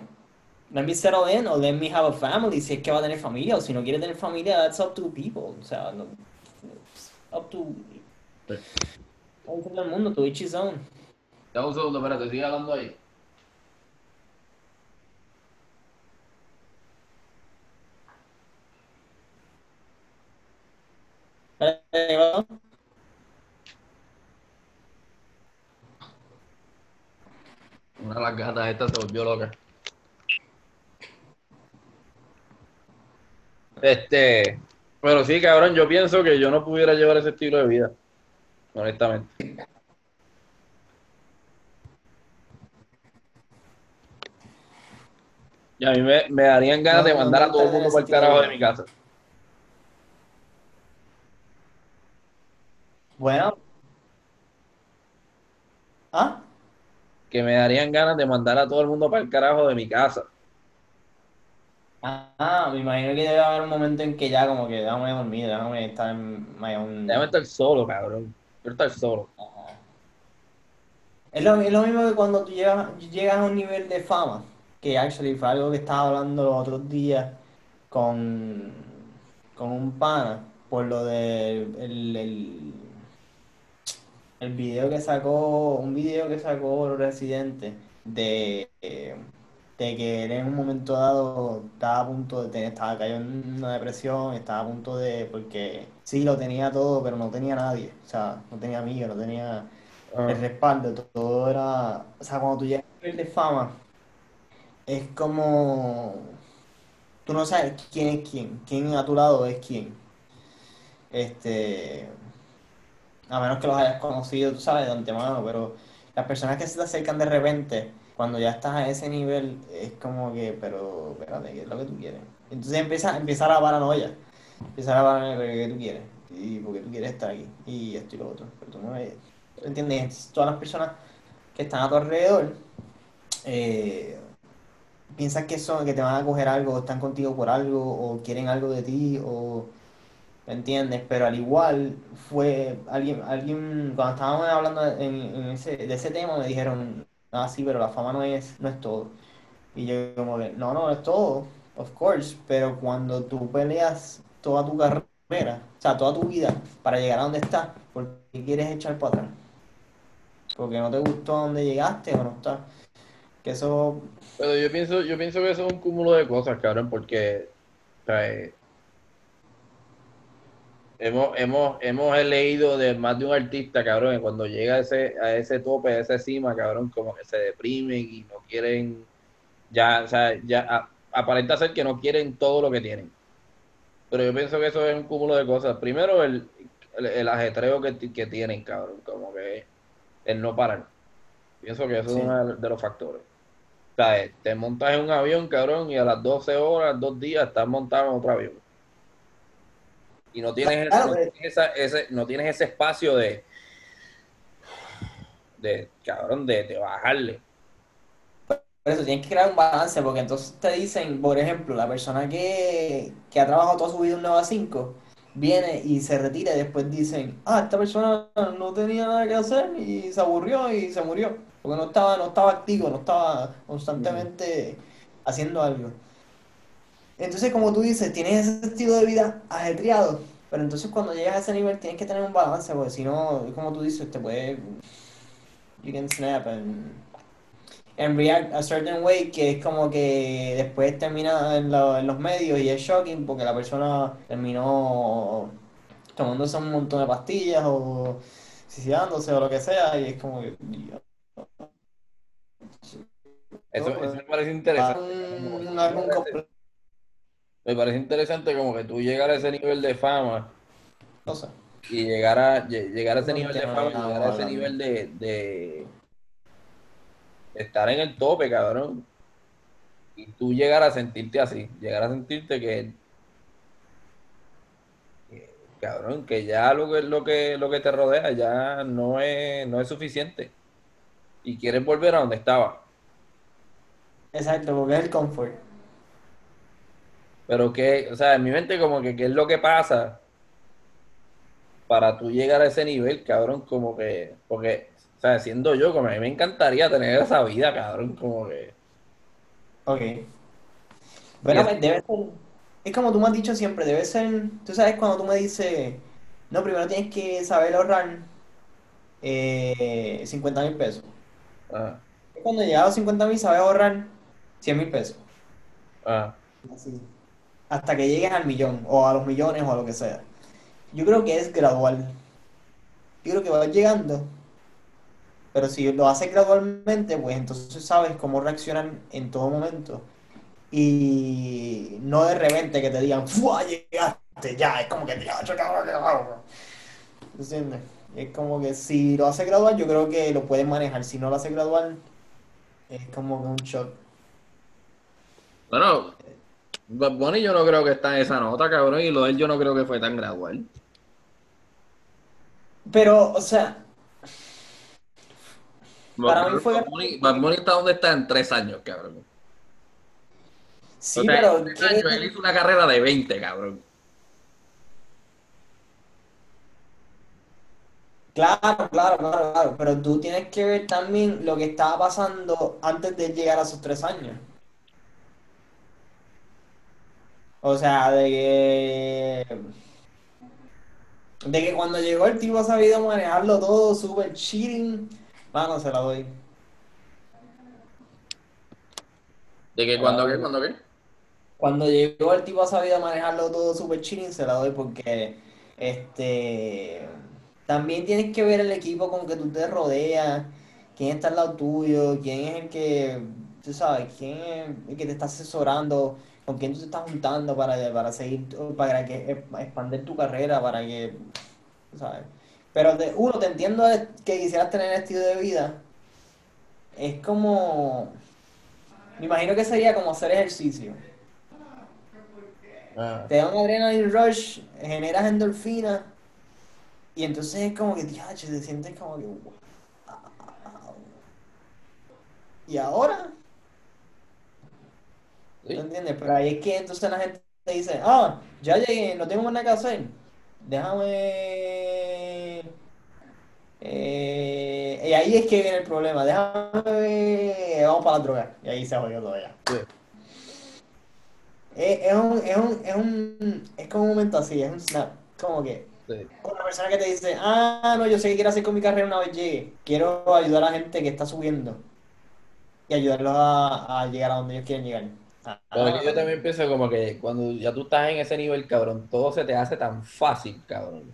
B: let me settle in o let me have a family, si es que va a tener familia o si no quiere tener familia, that's up to people, o sea, no, up to
A: Sí.
B: todo el mundo, to each his own.
A: Dame un segundo, espérate, sigue hablando ahí. Una de las gatas estas se volvió loca. Este, pero sí, cabrón, yo pienso que yo no pudiera llevar ese estilo de vida, honestamente. Y a mí me, me darían ganas
B: No,
A: de
B: no,
A: mandar a todo el mundo por el carajo de mi casa.
B: Bueno. ¿Ah?
A: Que me darían ganas de mandar a todo el mundo para el carajo de mi casa.
B: Ah, me imagino que debe haber un momento en que ya como que déjame dormir, déjame estar en my own...
A: Déjame estar solo, cabrón. Quiero estar solo.
B: Ajá. Es lo, es lo mismo que cuando tú llegas, llegas a un nivel de fama, que actually fue algo que estaba hablando los otros días con, con un pana, por lo de el, el, el video que sacó, un video que sacó Residente de, eh, de que él en un momento dado estaba a punto de tener, estaba caído en una depresión, estaba a punto de, porque sí, lo tenía todo, pero no tenía nadie, o sea, no tenía amigos, no tenía
A: Ah,
B: el respaldo, to- todo era, o sea, cuando tú llegas a nivel de fama, es como, tú no sabes quién es quién, quién a tu lado es quién, este, a menos que los hayas conocido, tú sabes, de antemano, pero las personas que se te acercan de repente, cuando ya estás a ese nivel, es como que, pero, espérate, ¿qué es lo que tú quieres? Entonces empieza, empieza la paranoia, empieza la paranoia, ¿qué tú quieres? Y porque tú quieres estar aquí, y esto y lo otro, pero tú no me... ¿tú ¿Entiendes? Todas las personas que están a tu alrededor, eh, piensas que son, que te van a coger algo, o están contigo por algo, o quieren algo de ti, o ¿me entiendes? Pero al igual fue alguien, alguien, cuando estábamos hablando en ese, de ese tema, me dijeron, ah, sí, pero la fama no es, no es todo. Y yo como que, no, no, es todo, of course, pero cuando tú peleas toda tu carrera o sea, toda tu vida para llegar a donde estás, ¿por qué quieres echar para atrás? Porque no te gustó donde llegaste o no está. Que eso.
A: Pero yo pienso, yo pienso que eso es un cúmulo de cosas, cabrón, porque o sea, hemos, hemos, hemos leído de más de un artista, cabrón, que cuando llega a ese, a ese tope, a esa cima, cabrón, como que se deprimen y no quieren, ya, o sea, ya a- aparenta ser que no quieren todo lo que tienen. Pero yo pienso que eso es un cúmulo de cosas. Primero, el, el, el ajetreo que, que tienen, cabrón, como que el no parar. Pienso que eso
B: Sí.
A: es uno de los factores. O sea, te montas en un avión, cabrón, y a las 12 horas, dos días, estás montado en otro avión. Y no tienes,
B: Claro,
A: no
B: pero-
A: tienes esa- ese, no tienes ese espacio de, de cabrón, de, de bajarle.
B: Por eso tienes que crear un balance, porque entonces te dicen, por ejemplo, la persona que, que ha trabajado toda su vida un 9 a 5, viene y se retira y después dicen, ah, esta persona no tenía nada que hacer y se aburrió y se murió, porque no estaba, no estaba activo, no estaba constantemente haciendo algo. Entonces, como tú dices, tienes ese estilo de vida ajetreado, pero entonces cuando llegas a ese nivel tienes que tener un balance, porque si no, como tú dices, te puede... You can snap and react a certain way que es como que después termina en, lo- en los medios y es shocking porque la persona terminó tomándose un montón de pastillas o suicidándose o lo que sea y es como que.
A: Eso, eso me parece interesante.
B: Un- un
A: Me parece interesante como que tú llegar a ese nivel de fama
B: no sé.
A: y llegar a, lle- llegar a ese
B: No
A: nivel de fama,
B: nada
A: llegar a ese nivel de, de estar en el tope, cabrón. Y tú llegar a sentirte así, llegar a sentirte que, que, cabrón, que ya lo que, lo que, lo que te rodea ya no es, no es suficiente. Y quieres volver a donde estaba.
B: Exacto, porque es el comfort.
A: Pero que, o sea, en mi mente como que qué es lo que pasa para tú llegar a ese nivel, cabrón, como que, porque, o sea, siendo yo, como a mí me encantaría tener esa vida, cabrón, como que,
B: Ok. Bueno,
A: Y
B: pues debe ser, es como tú me has dicho siempre, debe ser, tú sabes cuando tú me dices, no, primero tienes que saber ahorrar eh, 50 mil pesos.
A: ah,
B: Cuando llegas a los 50 mil sabes ahorrar 100 mil pesos.
A: ah,
B: Así. Hasta que llegues al millón, o a los millones, o a lo que sea. Yo creo que es gradual. Yo creo que vas llegando. Pero si lo haces gradualmente, pues entonces sabes cómo reaccionar en todo momento. Y no de repente que te digan, ¡fua! Llegaste ya. Es como que te ¿Entiendes? Es como que si lo haces gradual, yo creo que lo puedes manejar. Si no lo haces gradual, es como que un shock.
A: Bueno, Bad Bunny yo no creo que está en esa nota, cabrón, y lo de él yo no creo que fue tan gradual.
B: Pero, o sea, Para
A: Bad
B: mí fue
A: Bad Bunny, Bad Bunny está donde está en tres años, cabrón.
B: sí,
A: O sea,
B: pero
A: en tres
B: ¿qué-
A: años él hizo una carrera de 20, cabrón.
B: Claro, claro, claro, claro, pero tú tienes que ver también lo que estaba pasando antes de llegar a esos tres años. O sea, de que, de que cuando llegó el tipo ha sabido manejarlo todo súper cheating, mano, se la doy.
A: De que cuando qué, cuando qué.
B: Cuando llegó el tipo ha sabido manejarlo todo súper chilling, se la doy porque este también tienes que ver el equipo con que tú te rodeas, quién está al lado tuyo, quién es el que, tú sabes, quién es el que te está asesorando, con quién tú te estás juntando para, para seguir, para que expandir tu carrera, para que, sabes. Pero de, uno, te entiendo que quisieras tener el estilo de vida. Es como, me imagino que sería como hacer ejercicio.
A: Ah.
B: Te da un adrenaline rush, generas endorfina y entonces es como que, diache, te sientes como que, wow. ¿Y ahora?
A: Sí.
B: ¿No entiendes? Pero ahí es que entonces la gente te dice, ah, ya llegué, no tengo más nada que hacer. Déjame... eh, y ahí es que viene el problema. Déjame... Vamos para la droga. Y ahí se jodió todo ya.
A: Sí.
B: Es, es un, es un, es un, es como un momento así, es un snap. como que
A: Sí.
B: una persona que te dice, ah, no, yo sé qué quiero hacer con mi carrera una vez llegue. Quiero ayudar a la gente que está subiendo y ayudarlos a, a llegar a donde ellos quieren llegar. Ah,
A: Pero yo también pienso como que cuando ya tú estás en ese nivel, cabrón, todo se te hace tan fácil, cabrón.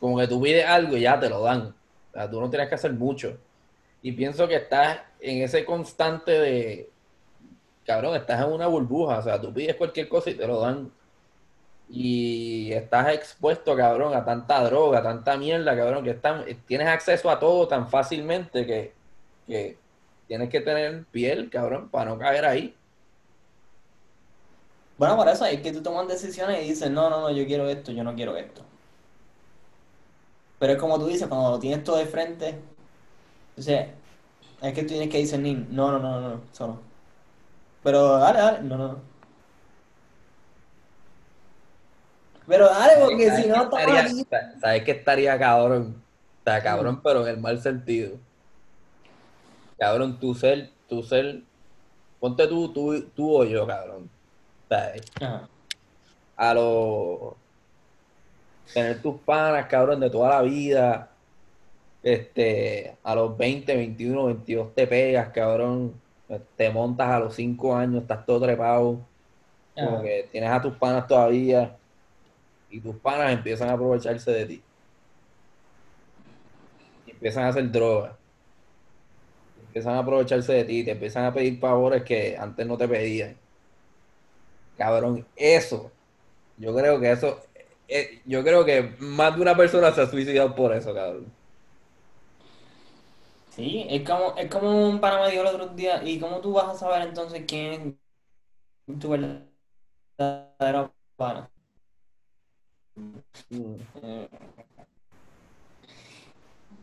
A: Como que tú pides algo y ya te lo dan. O sea, tú no tienes que hacer mucho. Y pienso que estás en ese constante de, cabrón, estás en una burbuja. O sea, tú pides cualquier cosa y te lo dan. Y estás expuesto, cabrón, a tanta droga, a tanta mierda, cabrón, que están, tienes acceso a todo tan fácilmente que, que tienes que tener piel, cabrón, para no caer ahí.
B: Bueno, por eso es que tú tomas decisiones y dices, no, no, no, yo quiero esto, yo no quiero esto. Pero es como tú dices, cuando lo tienes todo de frente, o sea, es que tú tienes que discernir, no, no, no, no, no. Pero dale, dale, no, no. Pero dale, porque si no,
A: ¿Sabes qué estaría cabrón? O sea, cabrón, pero en el mal sentido. Cabrón, tu ser, tu ser, ponte tú, tú, tú o yo, cabrón.
B: Ajá.
A: a los tener tus panas, cabrón, de toda la vida. Este, a los 20, 21, 22 te pegas, cabrón. Te montas a los 5 años, estás todo trepado. Como que tienes a tus panas todavía y tus panas empiezan a aprovecharse de ti. Y empiezan a hacer drogas. Empiezan a aprovecharse de ti, te empiezan a pedir favores que antes no te pedían. Cabrón, eso. Yo creo que eso. eh, yo creo que más de una persona se ha suicidado por eso, cabrón.
B: Sí, es como, es como un pana me dijo el otro día, ¿y cómo tú vas a saber entonces quién es tu verdadero pana?
A: Mm.
B: Eh,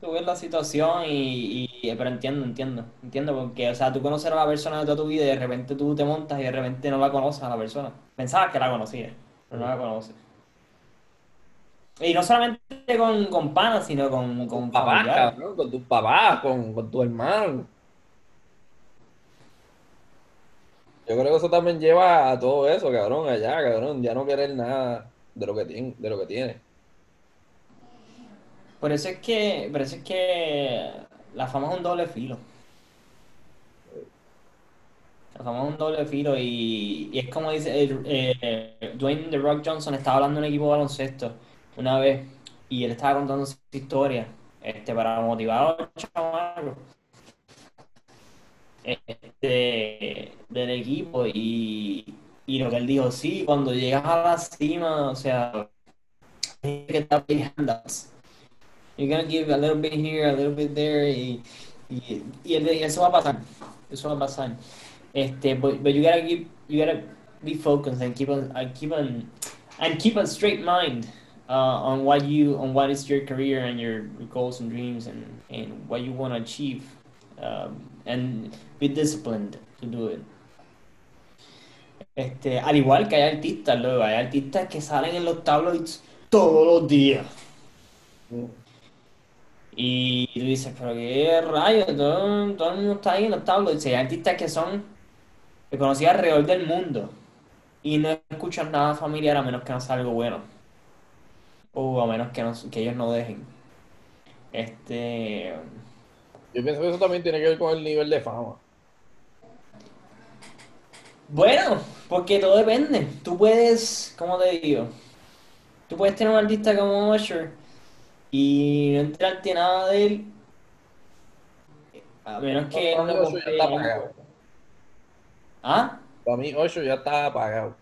B: Tú ves la situación y, y- pero entiendo, entiendo, entiendo, porque, o sea, tú conoces a la persona de toda tu vida y de repente tú te montas y de repente no la conoces a la persona. Pensabas que la conocías, pero no la conoces. Y no solamente con, con panas, sino con, con
A: papás, cabrón, con tus papás, con, con tus hermanos. Yo creo que eso también lleva a todo eso, cabrón, allá, cabrón, ya no querer nada de lo que tiene, de lo que tiene.
B: Por eso es que, por eso es que la fama es un doble filo. La fama es un doble filo y, y es como dice el- eh, Dwayne The Rock Johnson estaba hablando en un equipo de baloncesto una vez y él estaba contando su historia este, para motivar a los chamacos este, del equipo y, y lo que él dijo, sí, cuando llegas a la cima, o sea, que handouts. You're gonna give a little bit here, a little bit there, y, y, y eso va a pasar. Eso va a pasar. Este, but, but you gotta keep, you gotta be focused and keep on, and keep on, and keep a straight mind uh, on what you, on what is your career and your goals and dreams and, and what you want to achieve, um, and be disciplined to do it. Este, al igual que hay artistas, luego, hay artistas que salen en los tabloids todos los días. Y tú dices, pero qué rayos, todo, todo el mundo está ahí en los tabloids. Hay artistas que son reconocidos alrededor del mundo y no escuchan nada familiar a menos que no sea algo bueno. O a menos que, no- que ellos no dejen. Este.
A: Yo pienso que eso también tiene que ver con el nivel de fama.
B: Bueno, porque todo depende. Tú puedes, ¿cómo te digo? Tú puedes tener un artista como Usher y no enterarte nada de él. A menos que no
A: Osho ya está apagado.
B: ¿Ah?
A: Para mí, Osho ya está apagado.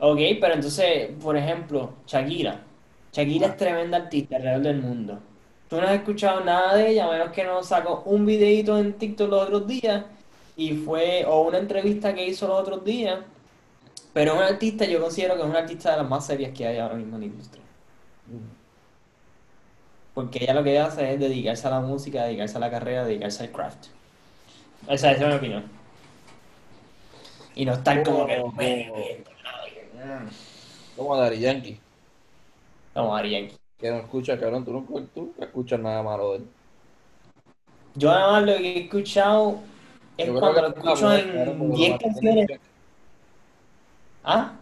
B: Ok, pero entonces, por ejemplo, Shakira. Shakira es tremenda artista alrededor del mundo. Tú no has escuchado nada de ella, a menos que no sacó un videito en TikTok los otros días y fue, o una entrevista que hizo los otros días. Pero es una artista, yo considero que es una artista de las más serias que hay ahora mismo en la industria. Porque ella lo que hace es dedicarse a la música, dedicarse a la carrera, dedicarse al craft. Esa, esa es mi opinión. Y no estar como que...
A: Como- Como Dari Yankee,
B: Vamos, Ari Yankee.
A: que no escucha, cabrón, tú no, tú escuchas nada malo de él.
B: Yo nada más lo que he escuchado es
A: Yo creo
B: cuando
A: que
B: lo escucho en
A: porque
B: 10
A: lo mantiene
B: canciones. ¿Ah?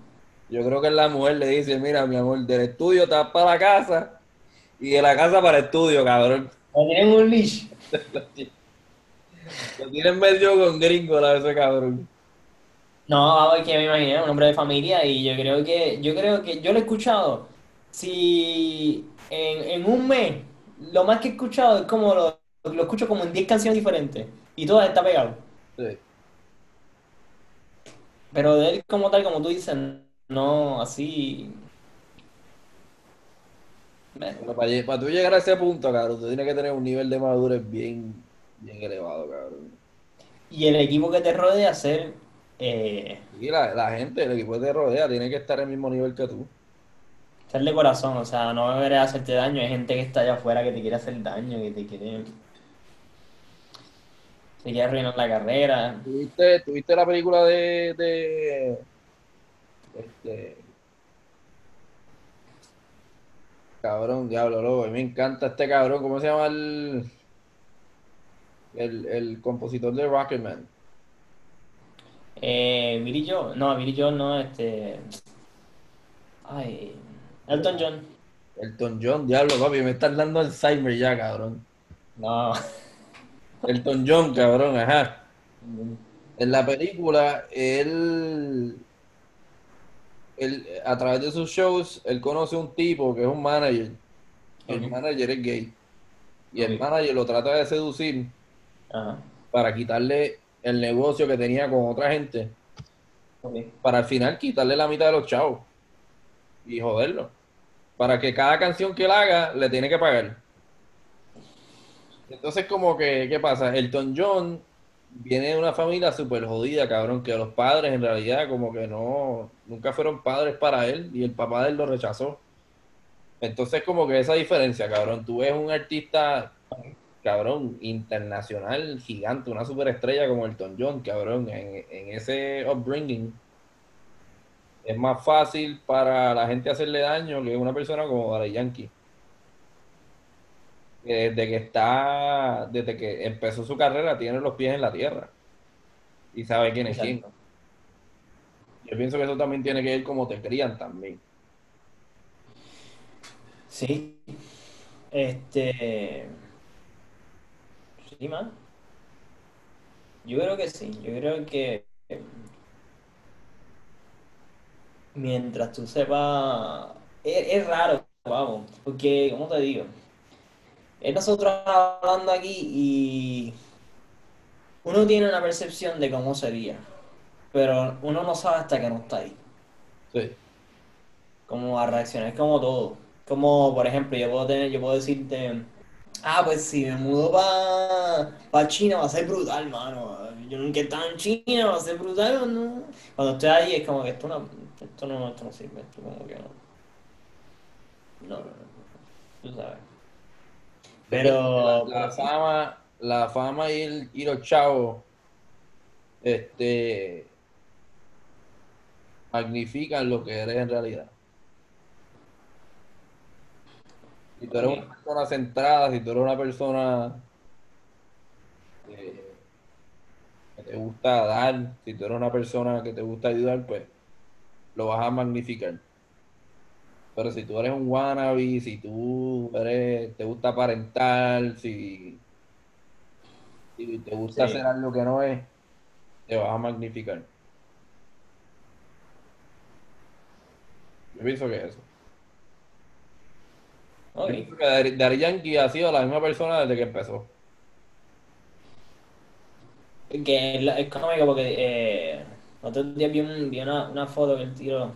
A: Yo creo que la mujer le dice, mira, mi amor, del estudio te vas para la casa y de la casa para el estudio, cabrón.
B: O tienen un leash.
A: Lo tienen medio con gringo la ese cabrón.
B: No, vamos, que me imaginé, un hombre de familia y yo creo que, yo creo que, yo lo he escuchado, si en, en un mes, lo más que he escuchado es como lo, lo escucho como en 10 canciones diferentes y todas está pegado.
A: Sí.
B: Pero de él como tal, como tú dices, no así... Bueno,
A: para, tú llegar a ese punto, cabrón, tú tienes que tener un nivel de madurez bien, bien elevado, cabrón.
B: Y el equipo que te rodea ser, eh,
A: Y la, la gente, el equipo que te rodea, tiene que estar al mismo nivel que tú.
B: ser de corazón, o sea, no debería hacerte daño, hay gente que está allá afuera que te quiere hacer daño, que te quiere... Te quiere arruinar la carrera.
A: ¿Tuviste, tuviste la película de, de este cabrón, diablo, loco, a mí me encanta este cabrón, ¿cómo se llama el el, el compositor de Rocketman?
B: Eh, Billy Joe, no, Billy Joe no, este. Ay, Elton John.
A: Elton John, diablo, papi, me están dando Alzheimer ya, cabrón.
B: No. (laughs)
A: Elton John, cabrón, ajá. En la película, él, él, a través de sus shows, él conoce un tipo que es un manager. El manager es gay. Y el manager lo trata de seducir
B: Ajá.
A: para quitarle el negocio que tenía con otra gente. Para al final quitarle la mitad de los chavos. Y joderlo. Para que cada canción que él haga, le tiene que pagar. Entonces, como que, ¿qué pasa? Elton John viene de una familia súper jodida, cabrón, que los padres en realidad como que no, nunca fueron padres para él y el papá de él lo rechazó. Entonces, como que esa diferencia, cabrón, tú ves un artista, cabrón, internacional, gigante, una superestrella como Elton John, cabrón, en, ese upbringing, es más fácil para la gente hacerle daño que una persona como Daddy Yankee. Que Desde que está, desde que empezó su carrera, tiene los pies en la tierra y sabe quién es quién. Yo pienso que eso también tiene que ver cómo te crían también.
B: Sí. Este. Sí, man. Yo creo que sí. Yo creo que. Mientras tú sepas. Es, es raro, vamos. Porque, ¿cómo te digo? Es nosotros hablando aquí y. Uno tiene una percepción de cómo sería. Pero uno no sabe hasta que no está ahí.
A: Sí,
B: Cómo va a reaccionar. Es como todo. Como, por ejemplo, yo puedo tener, yo puedo decirte, ah, pues si me mudo para China va a ser brutal, mano. Yo nunca he estado en China, va a ser brutal, ¿o ¿no? Cuando estoy ahí es como que esto no, esto no, esto no sirve, esto como que no. No, no, no, no, tú sabes. Pero,
A: la, la fama, la fama y, el- y los chavos, este, magnifican lo que eres en realidad. Si tú eres una persona centrada, si tú eres una persona eh, que te gusta dar, si tú eres una persona que te gusta ayudar, pues lo vas a magnificar. Pero si tú eres un wannabe, si tú eres, te gusta aparentar, si, si te gusta
B: Sí.
A: hacer algo que no es, te vas a magnificar. Yo pienso que eso. Yo
B: ok.
A: pienso que Daddy Daddy Yankee ha sido la misma persona desde que empezó.
B: Que es, es cómico porque eh, otro día vi, un- vi una, una foto que él tiró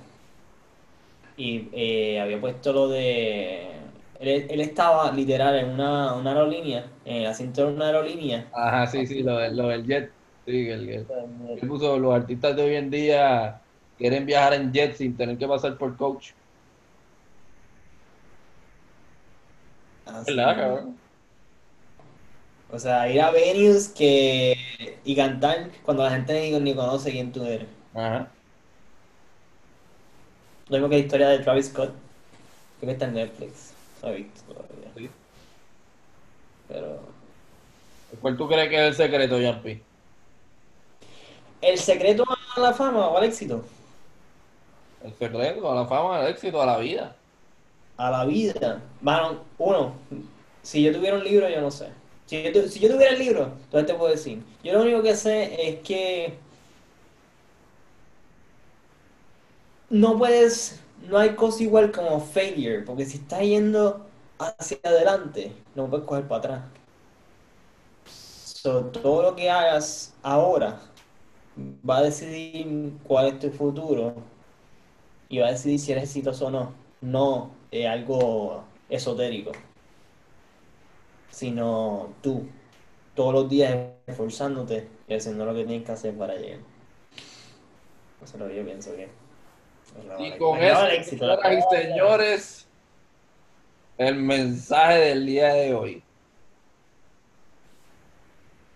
B: y eh, había puesto lo de... Él, él estaba literal en una, una aerolínea, en el asiento de una aerolínea.
A: Ajá, sí, sí, lo, del- lo del jet. Sí, el, el- él puso, los artistas de hoy en día quieren viajar en jet sin tener que pasar por coach.
B: Así.
A: ¿Verdad, cabrón?
B: O sea, ir a venues que, y cantar cuando la gente ni, ni conoce quién tú eres.
A: Ajá.
B: Lo mismo que la historia de Travis Scott. Creo que está en Netflix. No he visto todavía.
A: Sí.
B: Pero...
A: ¿Cuál tú crees que es el secreto, Yampi?
B: ¿El secreto a la fama o al éxito?
A: El secreto, a la fama, al éxito, a la vida.
B: A la vida. Mano, uno, si yo tuviera un libro, yo no sé. Si yo, tu- si yo tuviera el libro, entonces te puedo decir. Yo lo único que sé es que no puedes, no hay cosa igual como failure, porque si estás yendo hacia adelante, no puedes coger para atrás. So, todo lo que hagas ahora va a decidir cuál es tu futuro y va a decidir si eres exitoso o no. No es algo esotérico, sino tú, todos los días esforzándote y haciendo lo que tienes que hacer para llegar. Eso es lo que yo pienso que.
A: Y con eso, señoras y señores, el mensaje del día de hoy.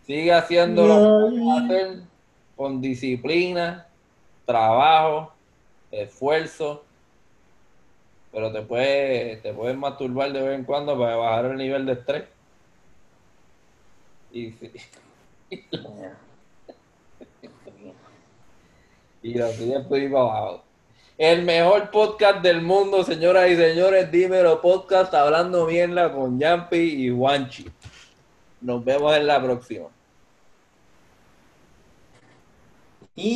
A: Sigue haciendo lo que hacer con disciplina, trabajo, esfuerzo, pero te puedes, te puedes masturbar de vez en cuando para bajar el nivel de estrés. Y, (laughs) y así después ir para abajo. El mejor podcast del mundo, señoras y señores, dímelo podcast hablando mierda con Yampi y Juanchi. Nos vemos en la próxima.
B: Y